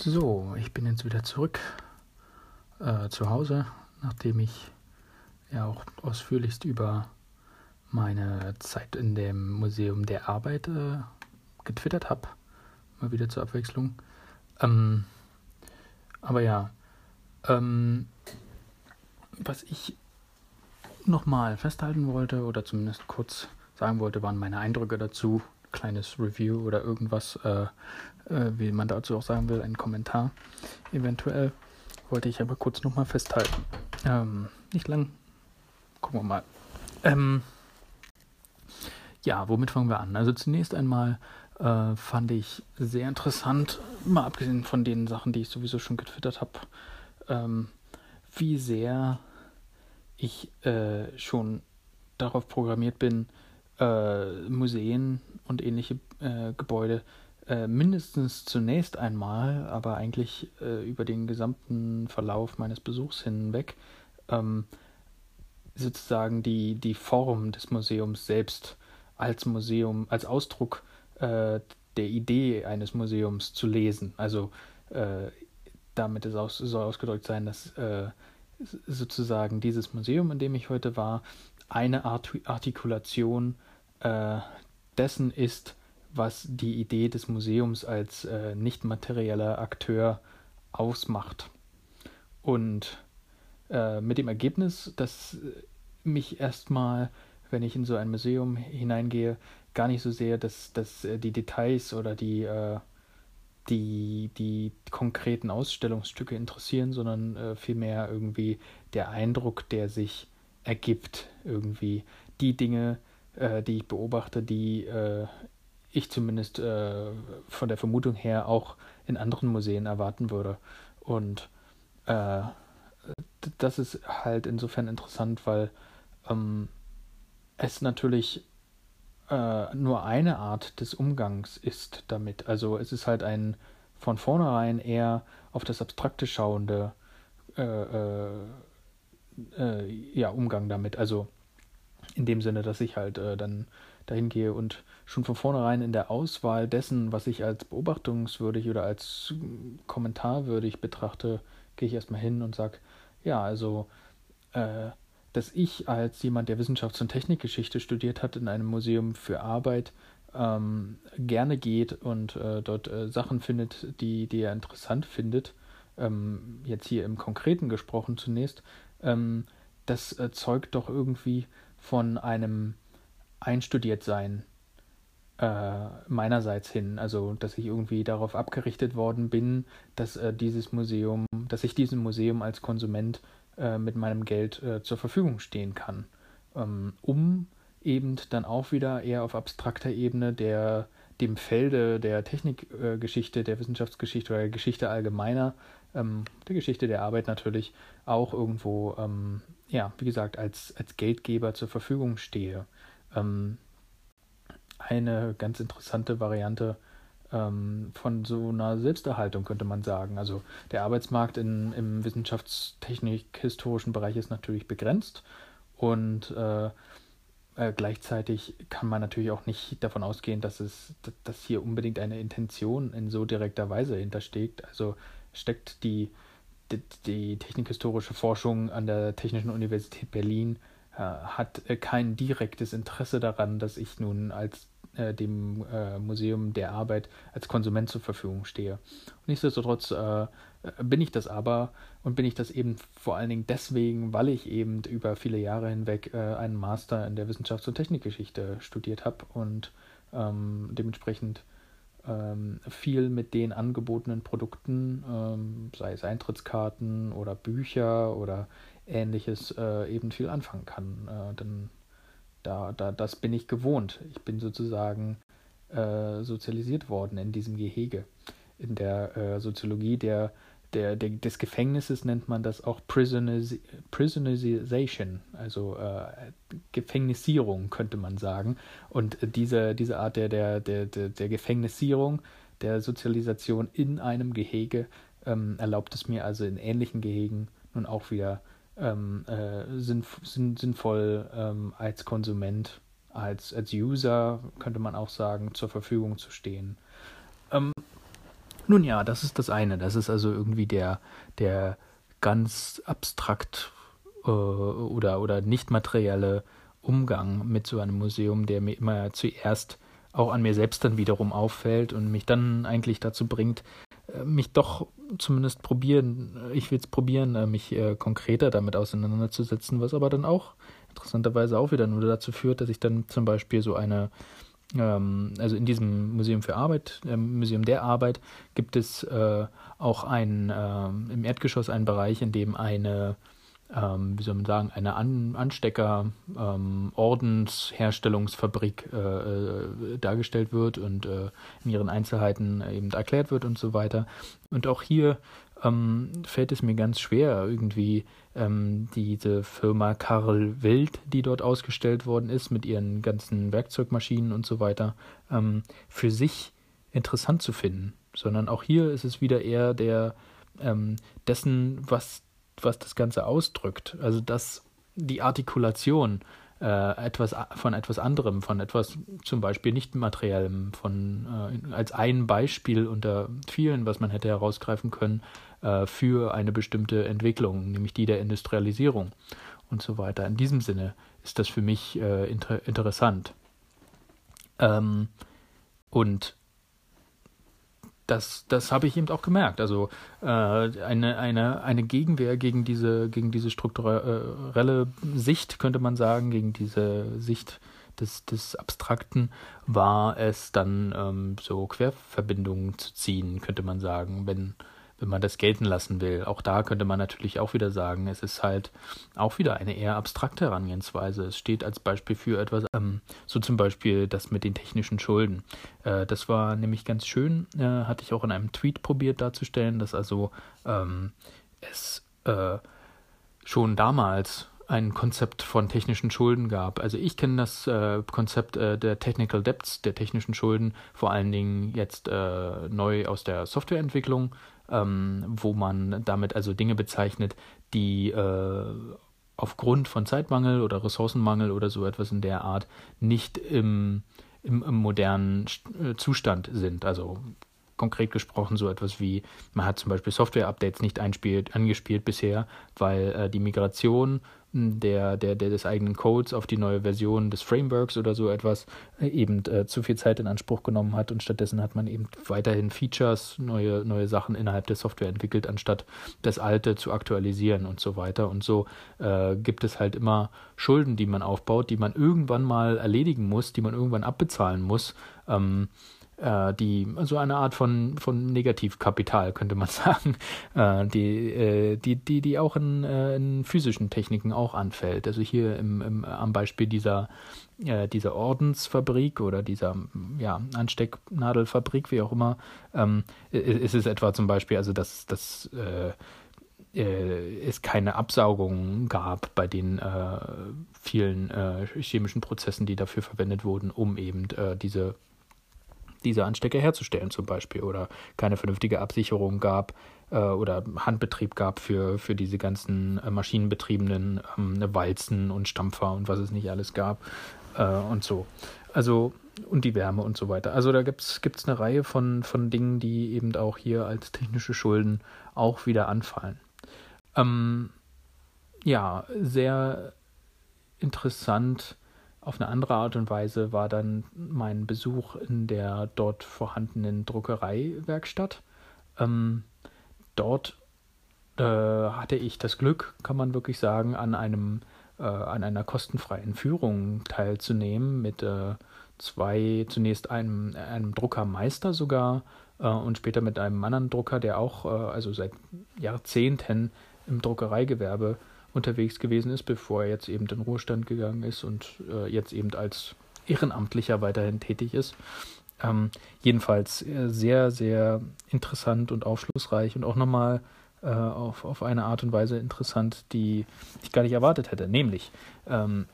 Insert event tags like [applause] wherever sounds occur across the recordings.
So, ich bin jetzt wieder zurück äh, zu Hause, nachdem ich ja auch ausführlichst über meine Zeit in dem Museum der Arbeit äh, getwittert habe. Mal wieder zur Abwechslung. Ähm, aber ja, ähm, was ich nochmal festhalten wollte oder zumindest kurz sagen wollte, waren meine Eindrücke dazu. Kleines Review oder irgendwas, äh, äh, wie man dazu auch sagen will, ein Kommentar eventuell. Wollte ich aber kurz nochmal festhalten. Ähm, nicht lang. Gucken wir mal. Ähm, ja, womit fangen wir an? Also zunächst einmal äh, fand ich sehr interessant, mal abgesehen von den Sachen, die ich sowieso schon getwittert habe, ähm, wie sehr ich äh, schon darauf programmiert bin, Museen und ähnliche äh, Gebäude äh, mindestens zunächst einmal, aber eigentlich äh, über den gesamten Verlauf meines Besuchs hinweg, ähm, sozusagen die, die Form des Museums selbst als Museum, als Ausdruck äh, der Idee eines Museums zu lesen. Also äh, damit es aus, soll ausgedrückt sein, dass äh, sozusagen dieses Museum, in dem ich heute war, eine Art Artikulation äh, dessen ist, was die Idee des Museums als äh, nicht materieller Akteur ausmacht. Und äh, mit dem Ergebnis, dass mich erstmal, wenn ich in so ein Museum hineingehe, gar nicht so sehr, dass, dass äh, die Details oder die, äh, die, die konkreten Ausstellungsstücke interessieren, sondern äh, vielmehr irgendwie der Eindruck, der sich ergibt, irgendwie die Dinge, äh, die ich beobachte, die äh, ich zumindest äh, von der Vermutung her auch in anderen Museen erwarten würde. Und äh, das ist halt insofern interessant, weil ähm, es natürlich äh, nur eine Art des Umgangs ist damit. Also es ist halt ein von vornherein eher auf das Abstrakte schauende äh, äh, ja, Umgang damit. Also in dem Sinne, dass ich halt äh, dann dahin gehe und schon von vornherein in der Auswahl dessen, was ich als beobachtungswürdig oder als kommentarwürdig betrachte, gehe ich erstmal hin und sage, ja, also, äh, dass ich als jemand, der Wissenschafts- und Technikgeschichte studiert hat, in einem Museum für Arbeit ähm, gerne geht und äh, dort äh, Sachen findet, die, die er interessant findet, ähm, jetzt hier im Konkreten gesprochen zunächst, ähm, das äh, zeugt doch irgendwie von einem Einstudiertsein äh, meinerseits hin. Also, dass ich irgendwie darauf abgerichtet worden bin, dass äh, dieses Museum, dass ich diesem Museum als Konsument äh, mit meinem Geld äh, zur Verfügung stehen kann. Ähm, um eben dann auch wieder eher auf abstrakter Ebene der dem Felde der Technikgeschichte, der Wissenschaftsgeschichte oder der Geschichte allgemeiner, ähm, der Geschichte der Arbeit natürlich auch irgendwo ähm, ja, wie gesagt, als, als Geldgeber zur Verfügung stehe. Ähm, eine ganz interessante Variante ähm, von so einer Selbsterhaltung, könnte man sagen. Also der Arbeitsmarkt in, im wissenschaftstechnik-historischen Bereich ist natürlich begrenzt und äh, äh, gleichzeitig kann man natürlich auch nicht davon ausgehen, dass es, dass hier unbedingt eine Intention in so direkter Weise hintersteckt. Also steckt die die, technikhistorische Forschung an der Technischen Universität Berlin äh, hat äh, kein direktes Interesse daran, dass ich nun als äh, dem äh, Museum der Arbeit als Konsument zur Verfügung stehe. nichtsdestotrotz äh, bin ich das aber und bin ich das eben vor allen Dingen deswegen, weil ich eben über viele Jahre hinweg einen Master in der Wissenschafts- und Technikgeschichte studiert habe und ähm, dementsprechend ähm, viel mit den angebotenen Produkten, ähm, sei es Eintrittskarten oder Bücher oder ähnliches, äh, eben viel anfangen kann. Äh, denn da, da, das bin ich gewohnt. Ich bin sozusagen äh, sozialisiert worden in diesem Gehege. In der äh, Soziologie der der, der, des Gefängnisses nennt man das auch Prisoners, Prisonerization, also äh, Gefängnisierung könnte man sagen. Und diese, diese Art der, der, der, der Gefängnisierung, der Sozialisation in einem Gehege ähm, erlaubt es mir also in ähnlichen Gehegen nun auch wieder ähm, äh, sinn, sinn, sinnvoll ähm, als Konsument, als, als User, könnte man auch sagen, zur Verfügung zu stehen. Nun ja, das ist das eine. Das ist also irgendwie der, der ganz abstrakt äh, oder, oder nicht materielle Umgang mit so einem Museum, der mir immer zuerst auch an mir selbst dann wiederum auffällt und mich dann eigentlich dazu bringt, äh, mich doch zumindest probieren, ich will es probieren, äh, mich äh, konkreter damit auseinanderzusetzen, was aber dann auch interessanterweise auch wieder nur dazu führt, dass ich dann zum Beispiel so eine, also in diesem Museum für Arbeit, äh, Museum der Arbeit, gibt es äh, auch ein, äh, im Erdgeschoss einen Bereich, in dem eine ähm, wie soll man sagen, eine An Anstecker-Ordensherstellungsfabrik ähm, äh, äh, dargestellt wird und äh, in ihren Einzelheiten eben erklärt wird und so weiter. Und auch hier ähm, fällt es mir ganz schwer, irgendwie ähm, diese Firma Karl Wild, die dort ausgestellt worden ist, mit ihren ganzen Werkzeugmaschinen und so weiter, ähm, für sich interessant zu finden. Sondern auch hier ist es wieder eher der ähm, dessen, was was das Ganze ausdrückt. Also dass die Artikulation äh, etwas von etwas anderem, von etwas zum Beispiel nicht materiellem, von äh, als ein Beispiel unter vielen, was man hätte herausgreifen können äh, für eine bestimmte Entwicklung, nämlich die der Industrialisierung und so weiter. In diesem Sinne ist das für mich äh, inter interessant. Ähm, und das, das habe ich eben auch gemerkt. Also äh, eine, eine, eine Gegenwehr gegen diese, gegen diese strukturelle Sicht, könnte man sagen, gegen diese Sicht des, des Abstrakten, war es dann ähm, so Querverbindungen zu ziehen, könnte man sagen, wenn wenn man das gelten lassen will. Auch da könnte man natürlich auch wieder sagen, es ist halt auch wieder eine eher abstrakte Herangehensweise. Es steht als Beispiel für etwas, ähm, so zum Beispiel das mit den technischen Schulden. Äh, das war nämlich ganz schön, äh, hatte ich auch in einem Tweet probiert darzustellen, dass also ähm, es äh, schon damals ein Konzept von technischen Schulden gab. Also ich kenne das äh, Konzept äh, der Technical Debts, der technischen Schulden, vor allen Dingen jetzt äh, neu aus der Softwareentwicklung ähm, wo man damit also Dinge bezeichnet, die äh, aufgrund von Zeitmangel oder Ressourcenmangel oder so etwas in der Art nicht im, im, im modernen äh, Zustand sind. Also konkret gesprochen so etwas wie, man hat zum Beispiel Software-Updates nicht einspielt, angespielt bisher, weil äh, die Migration der, der, der des eigenen Codes auf die neue Version des Frameworks oder so etwas äh, eben äh, zu viel Zeit in Anspruch genommen hat und stattdessen hat man eben weiterhin Features, neue, neue Sachen innerhalb der Software entwickelt, anstatt das alte zu aktualisieren und so weiter. Und so äh, gibt es halt immer Schulden, die man aufbaut, die man irgendwann mal erledigen muss, die man irgendwann abbezahlen muss. Ähm, äh, die so also eine Art von von Negativkapital könnte man [laughs] sagen, äh, die äh, die die die auch in, äh, in physischen Techniken auch anfällt. Also hier im, im am Beispiel dieser äh, dieser Ordensfabrik oder dieser ja Anstecknadelfabrik, wie auch immer, ähm, ist es etwa zum Beispiel also dass das äh, es keine Absaugung gab bei den äh, vielen äh, chemischen Prozessen, die dafür verwendet wurden, um eben äh, diese diese Anstecker herzustellen zum Beispiel oder keine vernünftige Absicherung gab äh, oder Handbetrieb gab für, für diese ganzen äh, maschinenbetriebenen ähm, Walzen und Stampfer und was es nicht alles gab äh, und so. Also und die Wärme und so weiter. Also da gibt es eine Reihe von, von Dingen, die eben auch hier als technische Schulden auch wieder anfallen. Ähm, ja, sehr interessant auf eine andere Art und Weise war dann mein Besuch in der dort vorhandenen Druckereiwerkstatt. Ähm, dort äh, hatte ich das Glück, kann man wirklich sagen, an einem äh, an einer kostenfreien Führung teilzunehmen mit äh, zwei, zunächst einem, einem Druckermeister sogar äh, und später mit einem anderen Drucker, der auch äh, also seit Jahrzehnten im Druckereigewerbe unterwegs gewesen ist, bevor er jetzt eben in Ruhestand gegangen ist und äh, jetzt eben als Ehrenamtlicher weiterhin tätig ist. Ähm, jedenfalls äh, sehr, sehr interessant und aufschlussreich und auch nochmal äh, auf, auf eine Art und Weise interessant, die ich gar nicht erwartet hätte. Nämlich, ähm,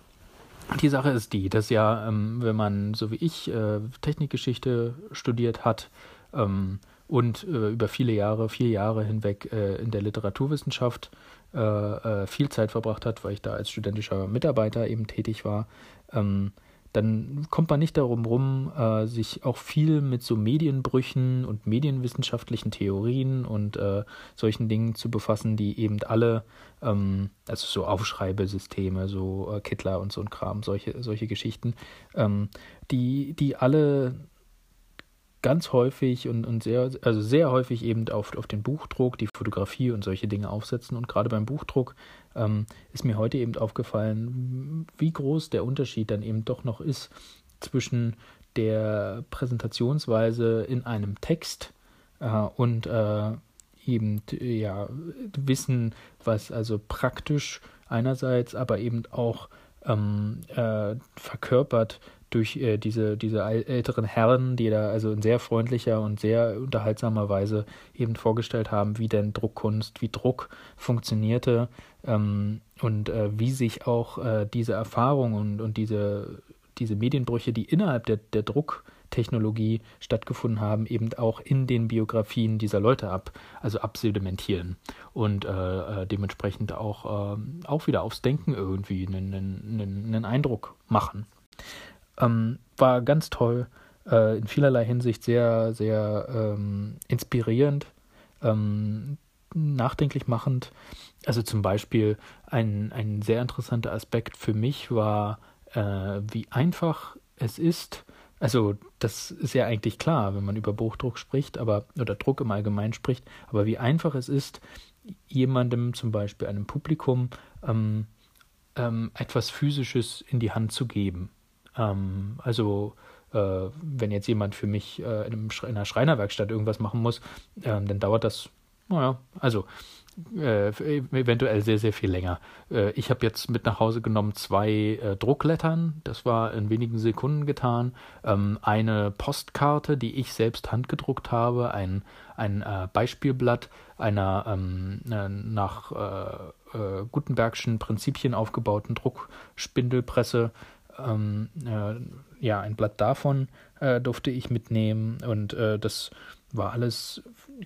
die Sache ist die, dass ja, ähm, wenn man so wie ich äh, Technikgeschichte studiert hat, ähm, und äh, über viele Jahre, vier Jahre hinweg äh, in der Literaturwissenschaft äh, äh, viel Zeit verbracht hat, weil ich da als studentischer Mitarbeiter eben tätig war, ähm, dann kommt man nicht darum rum, äh, sich auch viel mit so Medienbrüchen und medienwissenschaftlichen Theorien und äh, solchen Dingen zu befassen, die eben alle, ähm, also so Aufschreibesysteme, so Kittler und so ein Kram, solche, solche Geschichten, ähm, die, die alle ganz häufig und, und sehr, also sehr häufig eben auf, auf den Buchdruck, die Fotografie und solche Dinge aufsetzen. Und gerade beim Buchdruck ähm, ist mir heute eben aufgefallen, wie groß der Unterschied dann eben doch noch ist zwischen der Präsentationsweise in einem Text äh, und äh, eben ja Wissen, was also praktisch einerseits, aber eben auch ähm, äh, verkörpert durch äh, diese, diese älteren Herren, die da also in sehr freundlicher und sehr unterhaltsamer Weise eben vorgestellt haben, wie denn Druckkunst, wie Druck funktionierte ähm, und äh, wie sich auch äh, diese Erfahrung und, und diese, diese Medienbrüche, die innerhalb der, der Drucktechnologie stattgefunden haben, eben auch in den Biografien dieser Leute ab, also absedimentieren und äh, äh dementsprechend auch, äh, auch wieder aufs Denken irgendwie einen, einen, einen Eindruck machen. Ähm, war ganz toll, äh, in vielerlei Hinsicht sehr, sehr ähm, inspirierend, ähm, nachdenklich machend. Also zum Beispiel ein, ein sehr interessanter Aspekt für mich war, äh, wie einfach es ist, also das ist ja eigentlich klar, wenn man über Buchdruck spricht, aber oder Druck im Allgemeinen spricht, aber wie einfach es ist, jemandem, zum Beispiel einem Publikum, ähm, ähm, etwas Physisches in die Hand zu geben. Ähm, also äh, wenn jetzt jemand für mich äh, in, einer Schreinerwerkstatt irgendwas machen muss, äh, dann dauert das, naja, also äh, eventuell sehr, sehr viel länger. Äh, ich habe jetzt mit nach Hause genommen zwei äh, Drucklettern, das war in wenigen Sekunden getan, ähm, eine Postkarte, die ich selbst handgedruckt habe, ein, ein äh, Beispielblatt einer ähm, äh, nach äh, Gutenbergschen Prinzipien aufgebauten Druckspindelpresse, ähm, ja, ein Blatt davon durfte ich mitnehmen und das war alles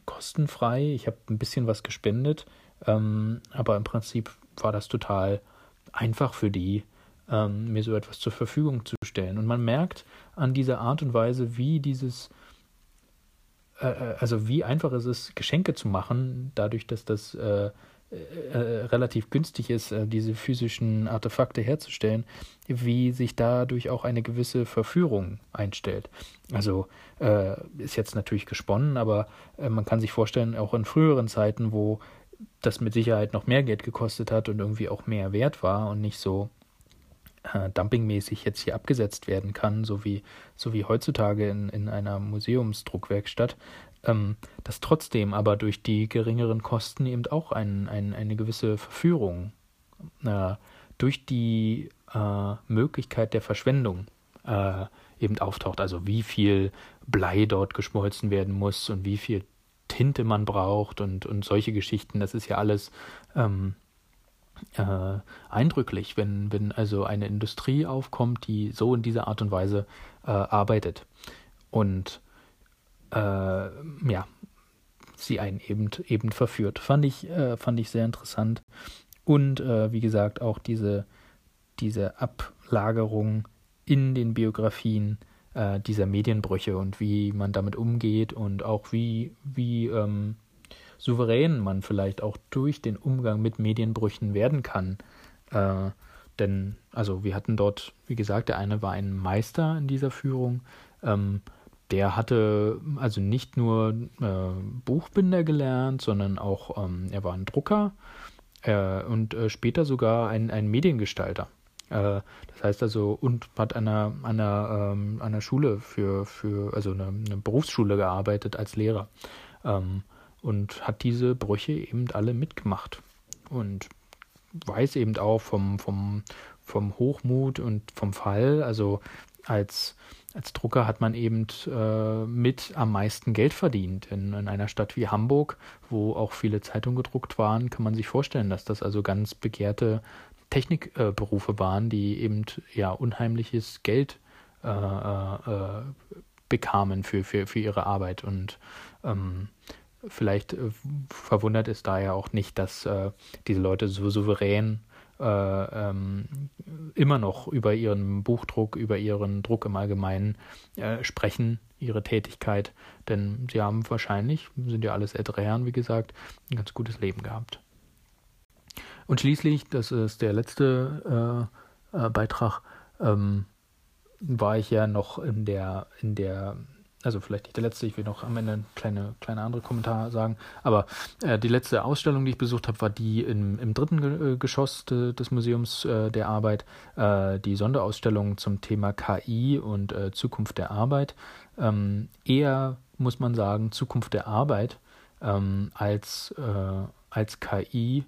kostenfrei. Ich habe ein bisschen was gespendet, ähm, aber im Prinzip war das total einfach für die, ähm, mir so etwas zur Verfügung zu stellen. Und man merkt an dieser Art und Weise, wie dieses, äh, äh also wie einfach es ist, Geschenke zu machen, dadurch, dass das äh, äh, relativ günstig ist, äh, diese physischen Artefakte herzustellen, wie sich dadurch auch eine gewisse Verführung einstellt. Also äh, ist jetzt natürlich gesponnen, aber äh, man kann sich vorstellen, auch in früheren Zeiten, wo das mit Sicherheit noch mehr Geld gekostet hat und irgendwie auch mehr wert war und nicht so äh, dumpingmäßig jetzt hier abgesetzt werden kann, so wie, so wie heutzutage in, in einer Museumsdruckwerkstatt, ähm, dass trotzdem aber durch die geringeren Kosten eben auch ein, ein, eine gewisse Verführung äh, durch die äh, Möglichkeit der Verschwendung äh, eben auftaucht. Also wie viel Blei dort geschmolzen werden muss und wie viel Tinte man braucht und, und solche Geschichten. Das ist ja alles ähm, äh, eindrücklich, wenn, wenn also eine Industrie aufkommt, die so in dieser Art und Weise äh, arbeitet. Und äh, ja, sie einen eben, eben verführt. Fand ich, äh, fand ich sehr interessant. Und äh, wie gesagt, auch diese, diese Ablagerung in den Biografien äh, dieser Medienbrüche und wie man damit umgeht und auch wie, wie ähm, souverän man vielleicht auch durch den Umgang mit Medienbrüchen werden kann. Äh, denn, also wir hatten dort, wie gesagt, der eine war ein Meister in dieser Führung. Ähm, der hatte also nicht nur äh, Buchbinder gelernt, sondern auch, ähm, er war ein Drucker äh, und äh, später sogar ein, ein Mediengestalter. Äh, das heißt also, und hat an einer, an einer, ähm, einer Schule für, für also eine, eine Berufsschule gearbeitet als Lehrer. Ähm, und hat diese Brüche eben alle mitgemacht. Und weiß eben auch vom, vom, vom Hochmut und vom Fall, also als als Drucker hat man eben äh, mit am meisten Geld verdient. In, in, einer Stadt wie Hamburg, wo auch viele Zeitungen gedruckt waren, kann man sich vorstellen, dass das also ganz begehrte Technikberufe äh, waren, die eben ja unheimliches Geld äh, äh, äh bekamen für, für, für ihre Arbeit. Und ähm, vielleicht äh, verwundert es daher auch nicht, dass diese Leute so souverän äh, ähm, immer noch über ihren Buchdruck, über ihren Druck im Allgemeinen äh, sprechen, ihre Tätigkeit, denn sie haben wahrscheinlich, sind ja alles ältere Herren, wie gesagt, ein ganz gutes Leben gehabt. Und schließlich, das ist der letzte äh, äh Beitrag, ähm, war ich ja noch in der, in der also vielleicht nicht der letzte, ich will noch am Ende eine kleine, kleine andere Kommentar sagen, aber äh, die letzte Ausstellung, die ich besucht habe, war die im, im dritten Ge äh, Geschoss de, des Museums äh, der Arbeit, äh, die Sonderausstellung zum Thema KI und äh, Zukunft der Arbeit. Ähm, eher, muss man sagen, Zukunft der Arbeit ähm, als, äh, als KI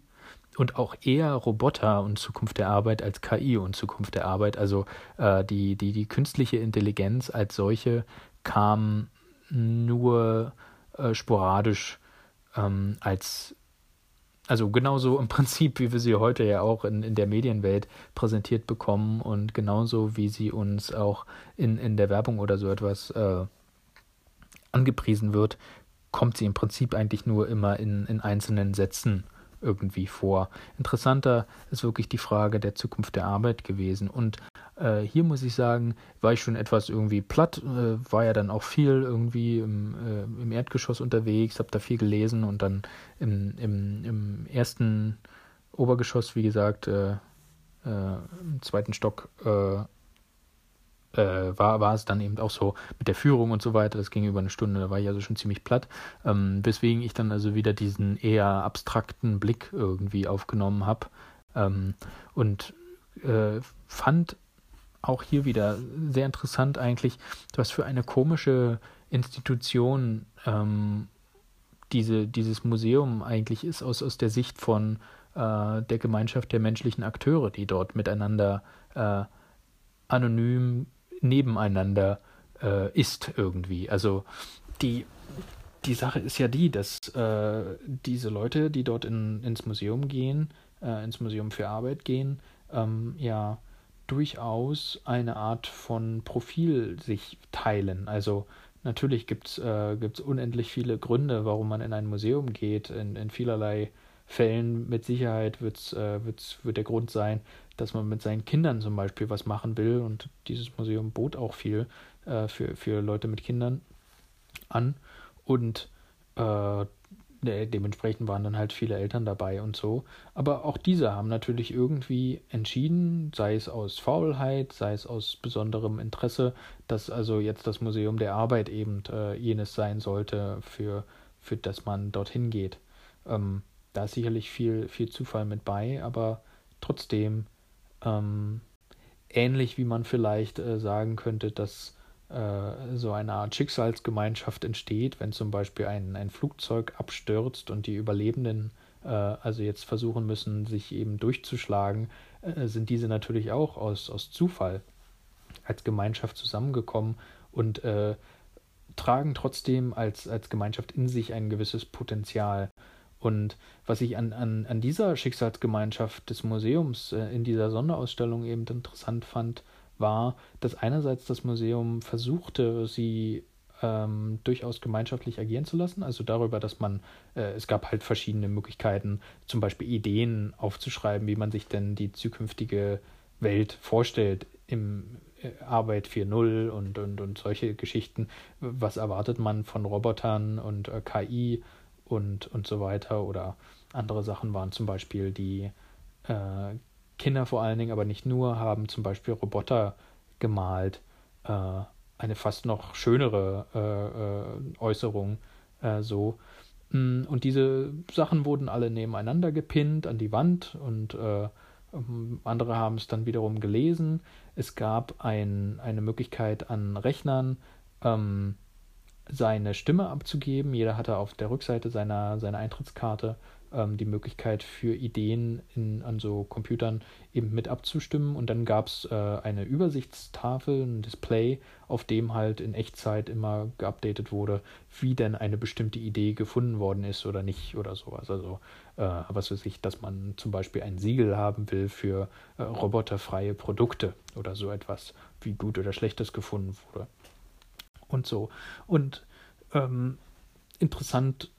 und auch eher Roboter und Zukunft der Arbeit als KI und Zukunft der Arbeit. Also äh, die, die, die künstliche Intelligenz als solche kam nur äh, sporadisch ähm, als, also genauso im [laughs] Prinzip, wie wir sie heute ja auch in, in der Medienwelt präsentiert bekommen und genauso wie sie uns auch in, in der Werbung oder so etwas äh, angepriesen wird, kommt sie im Prinzip eigentlich nur immer in, in einzelnen Sätzen irgendwie vor. Interessanter ist wirklich die Frage der Zukunft der Arbeit gewesen. Und äh, hier muss ich sagen, war ich schon etwas irgendwie platt, äh, war ja dann auch viel irgendwie im, äh, im Erdgeschoss unterwegs, habe da viel gelesen und dann im, im, im ersten Obergeschoss, wie gesagt, äh, äh, im zweiten Stock äh, war, war es dann eben auch so mit der Führung und so weiter. Das ging über eine Stunde, da war ich also schon ziemlich platt. Ähm, weswegen ich dann also wieder diesen eher abstrakten Blick irgendwie aufgenommen habe ähm, und äh, fand auch hier wieder sehr interessant eigentlich, was für eine komische Institution ähm, diese, dieses Museum eigentlich ist aus, aus der Sicht von äh, der Gemeinschaft der menschlichen Akteure, die dort miteinander äh, anonym nebeneinander äh, ist irgendwie. Also die, die Sache ist ja die, dass äh, diese Leute, die dort in, ins Museum gehen, äh, ins Museum für Arbeit gehen, ähm, ja durchaus eine Art von Profil sich teilen. Also natürlich gibt es äh, unendlich viele Gründe, warum man in ein Museum geht, in, in vielerlei Fällen mit Sicherheit wird's, äh, wird's, wird der Grund sein, dass man mit seinen Kindern zum Beispiel was machen will. Und dieses Museum bot auch viel äh, für, für Leute mit Kindern an. Und äh, dementsprechend waren dann halt viele Eltern dabei und so. Aber auch diese haben natürlich irgendwie entschieden, sei es aus Faulheit, sei es aus besonderem Interesse, dass also jetzt das Museum der Arbeit eben äh, jenes sein sollte, für, für das man dorthin geht. Ähm, da ist sicherlich viel, viel Zufall mit bei, aber trotzdem ähm, ähnlich wie man vielleicht äh, sagen könnte, dass äh, so eine Art Schicksalsgemeinschaft entsteht, wenn zum Beispiel ein, ein Flugzeug abstürzt und die Überlebenden äh, also jetzt versuchen müssen, sich eben durchzuschlagen, äh, sind diese natürlich auch aus, aus Zufall als Gemeinschaft zusammengekommen und äh, tragen trotzdem als, als Gemeinschaft in sich ein gewisses Potenzial. Und was ich an, an, an dieser Schicksalsgemeinschaft des Museums äh, in dieser Sonderausstellung eben interessant fand, war, dass einerseits das Museum versuchte, sie ähm, durchaus gemeinschaftlich agieren zu lassen, also darüber, dass man, äh, es gab halt verschiedene Möglichkeiten, zum Beispiel Ideen aufzuschreiben, wie man sich denn die zukünftige Welt vorstellt im äh, Arbeit 4.0 und, und, und solche Geschichten. Was erwartet man von Robotern und äh, KI und, und so weiter. Oder andere Sachen waren zum Beispiel die äh, Kinder vor allen Dingen, aber nicht nur, haben zum Beispiel Roboter gemalt. Äh, eine fast noch schönere äh, äh Äußerung äh, so. Mm, und diese Sachen wurden alle nebeneinander gepinnt an die Wand und äh, andere haben es dann wiederum gelesen. Es gab ein, eine Möglichkeit an Rechnern, ähm, seine Stimme abzugeben. Jeder hatte auf der Rückseite seiner, seiner Eintrittskarte ähm, die Möglichkeit für Ideen in, an so Computern eben mit abzustimmen. Und dann gab es äh, eine Übersichtstafel, ein Display, auf dem halt in Echtzeit immer geupdatet wurde, wie denn eine bestimmte Idee gefunden worden ist oder nicht oder sowas. Also äh, was weiß ich, dass man zum Beispiel ein Siegel haben will für äh, roboterfreie Produkte oder so etwas, wie gut oder schlecht das gefunden wurde und so. Und ähm, interessant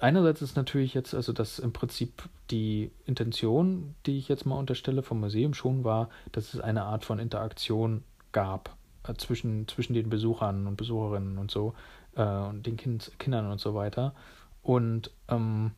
einerseits ist natürlich jetzt, also dass im Prinzip die Intention, die ich jetzt mal unterstelle vom Museum schon war, dass es eine Art von Interaktion gab äh, zwischen, zwischen den Besuchern und Besucherinnen und so äh, und den kind, Kindern und so weiter. Und ähm,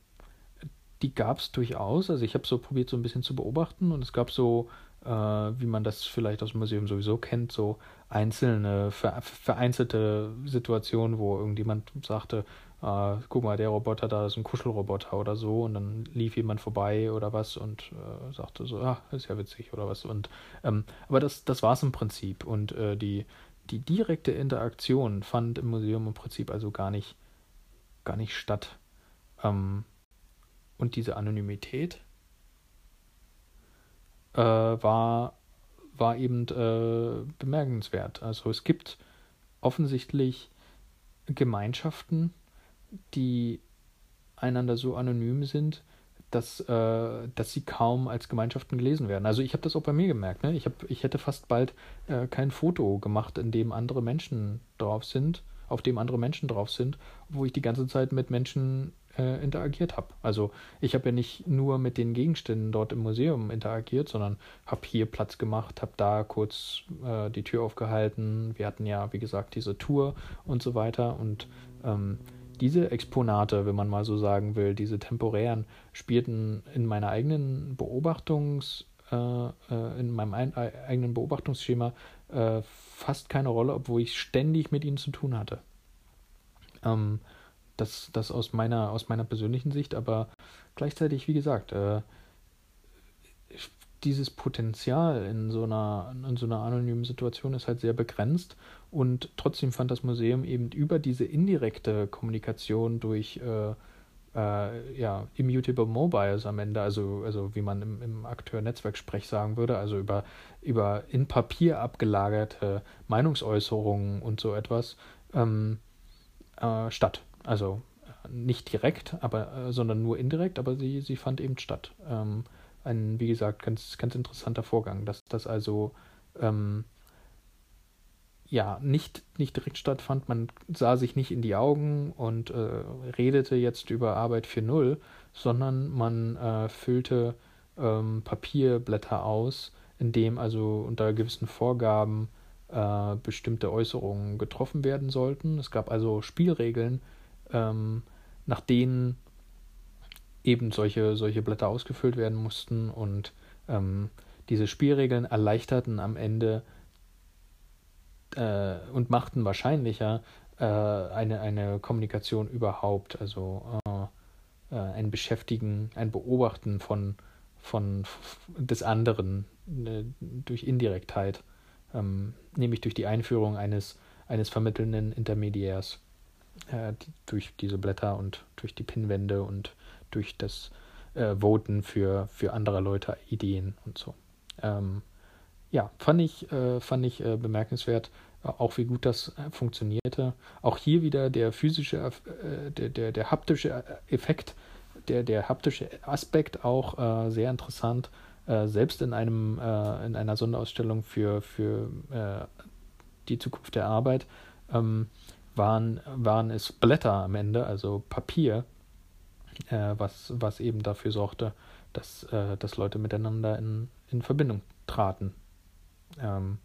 die gab es durchaus. Also ich habe so probiert, so ein bisschen zu beobachten und es gab so, äh, wie man das vielleicht aus dem Museum sowieso kennt, so einzelne, vereinzelte Situationen, wo irgendjemand sagte, äh, guck mal, der Roboter da ist ein Kuschelroboter oder so und dann lief jemand vorbei oder was und äh, sagte so, ah, ist ja witzig oder was und ähm, aber das, das war es im Prinzip und äh, die, die direkte Interaktion fand im Museum im Prinzip also gar nicht, gar nicht statt. Ähm, und diese Anonymität äh, war, war eben äh, bemerkenswert. Also es gibt offensichtlich Gemeinschaften, die einander so anonym sind, dass, äh, dass sie kaum als Gemeinschaften gelesen werden. Also ich habe das auch bei mir gemerkt. Ne? Ich, hab, ich hätte fast bald äh, kein Foto gemacht, in dem andere Menschen drauf sind, auf dem andere Menschen drauf sind, wo ich die ganze Zeit mit Menschen äh, interagiert habe. Also ich habe ja nicht nur mit den Gegenständen dort im Museum interagiert, sondern habe hier Platz gemacht, habe da kurz äh, die Tür aufgehalten. Wir hatten ja, wie gesagt, diese Tour und so weiter und ähm, diese Exponate, wenn man mal so sagen will, diese temporären, spielten in meiner eigenen Beobachtungs, äh, äh, in meinem ein, eigenen Beobachtungsschema äh, fast keine Rolle, obwohl ich ständig mit ihnen zu tun hatte. Ähm, das, das aus meiner, aus meiner persönlichen Sicht, aber gleichzeitig, wie gesagt, äh, dieses Potenzial in so einer, in so einer anonymen Situation ist halt sehr begrenzt und trotzdem fand das Museum eben über diese indirekte Kommunikation durch äh, äh, ja, immutable mobiles am Ende, also, also wie man im, im Akteur-Netzwerk-Sprech sagen würde, also über, über in Papier abgelagerte Meinungsäußerungen und so etwas ähm, äh, statt. Also äh, nicht direkt, aber äh, sondern nur indirekt, aber sie, sie fand eben statt. Ähm, ein, wie gesagt, ganz, ganz interessanter Vorgang, dass das also ähm, ja nicht, nicht direkt stattfand. Man sah sich nicht in die Augen und äh, redete jetzt über Arbeit 4.0, sondern man äh, füllte ähm, Papierblätter aus, in dem also unter gewissen Vorgaben äh, bestimmte Äußerungen getroffen werden sollten. Es gab also Spielregeln, ähm, nach denen eben solche, solche Blätter ausgefüllt werden mussten und ähm, diese Spielregeln erleichterten am Ende äh, und machten wahrscheinlicher äh, eine, eine Kommunikation überhaupt, also äh, äh ein Beschäftigen, ein Beobachten von, von des anderen äh, durch Indirektheit, ähm, nämlich durch die Einführung eines, eines vermittelnden Intermediärs äh, durch diese Blätter und durch die Pinwände und durch das Voten für, für andere Leute Ideen und so. Ähm, ja, fand ich, äh, fand ich äh, bemerkenswert, äh, auch wie gut das äh, funktionierte. Auch hier wieder der physische, äh, der, der, der haptische Effekt, der, der haptische Aspekt auch sehr interessant. selbst in einem in einer Sonderausstellung für, für die Zukunft der Arbeit ähm, waren, waren es Blätter am Ende, also Papier, was, was eben dafür sorgte, dass, dass Leute miteinander in, in Verbindung traten ähm,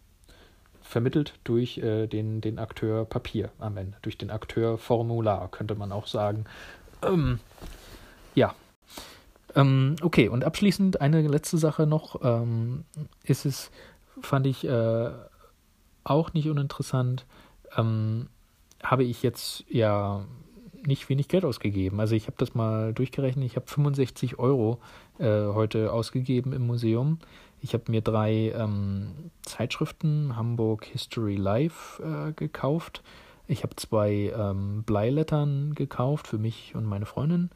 vermittelt durch äh, den, den Akteur Papier am Ende, durch den Akteur Formular, könnte man auch sagen. Ähm, ja. Ähm, okay, und abschließend eine letzte Sache noch. Ähm, ist es, fand ich äh, auch nicht uninteressant, ähm, habe ich jetzt ja nicht wenig Geld ausgegeben. Also ich habe das mal durchgerechnet, ich habe 65 Euro äh, heute ausgegeben im Museum. Ich habe mir drei ähm, Zeitschriften, Hamburg History Live, äh, gekauft. Ich habe zwei ähm, Bleilettern gekauft für mich und meine Freundin.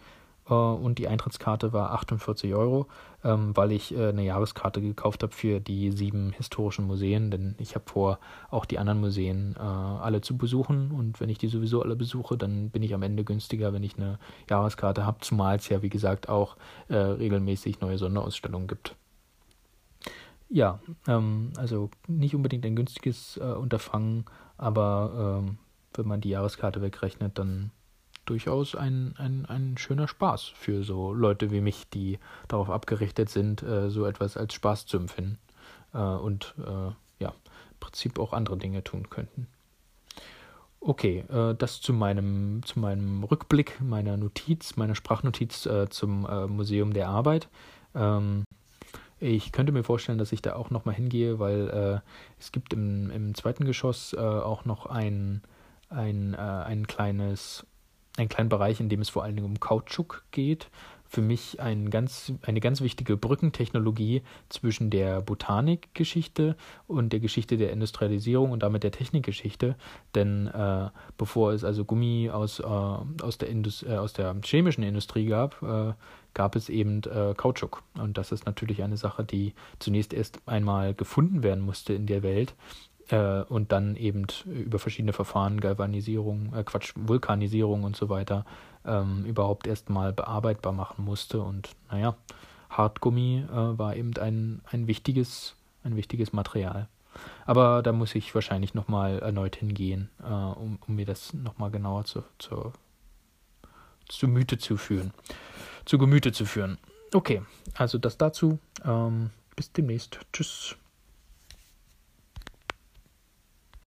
Äh, und die Eintrittskarte war 48 Euro, ähm, weil ich äh, eine Jahreskarte gekauft habe für die sieben historischen Museen. Denn ich habe vor, auch die anderen Museen äh, alle zu besuchen. Und wenn ich die sowieso alle besuche, dann bin ich am Ende günstiger, wenn ich eine Jahreskarte habe. Zumal es ja, wie gesagt, auch regelmäßig neue Sonderausstellungen gibt. Ja, ähm, also nicht unbedingt ein günstiges Unterfangen, aber ähm, wenn man die Jahreskarte wegrechnet, dann durchaus ein, ein, ein schöner Spaß für so Leute wie mich, die darauf abgerichtet sind, äh, so etwas als Spaß zu empfinden äh, und äh, ja, im Prinzip auch andere Dinge tun könnten. Okay, äh, das zu meinem, zu meinem Rückblick, meiner Notiz, meiner Sprachnotiz äh, zum äh, Museum der Arbeit. Ähm, ich könnte mir vorstellen, dass ich da auch nochmal hingehe, weil es gibt im, im zweiten Geschoss auch noch ein, ein, ein kleines, einen kleinen Bereich, in dem es vor allen Dingen um Kautschuk geht für mich ein ganz, eine ganz wichtige Brückentechnologie zwischen der Botanikgeschichte und der Geschichte der Industrialisierung und damit der Technikgeschichte. Denn äh, bevor es also Gummi aus, äh, aus, der Indus äh, aus der chemischen Industrie gab, äh, gab es eben äh, Kautschuk. Und das ist natürlich eine Sache, die zunächst erst einmal gefunden werden musste in der Welt äh, und dann eben über verschiedene Verfahren, Galvanisierung, äh, Quatsch, Vulkanisierung und so weiter, ähm, überhaupt erstmal bearbeitbar machen musste. Und naja, Hartgummi äh, war eben ein, ein wichtiges, ein wichtiges Material. Aber da muss ich wahrscheinlich nochmal erneut hingehen, äh, um, um mir das nochmal genauer zu, zu, zu Müte zu führen. Zu Gemüte zu führen. Okay, also das dazu. Ähm, bis demnächst. Tschüss.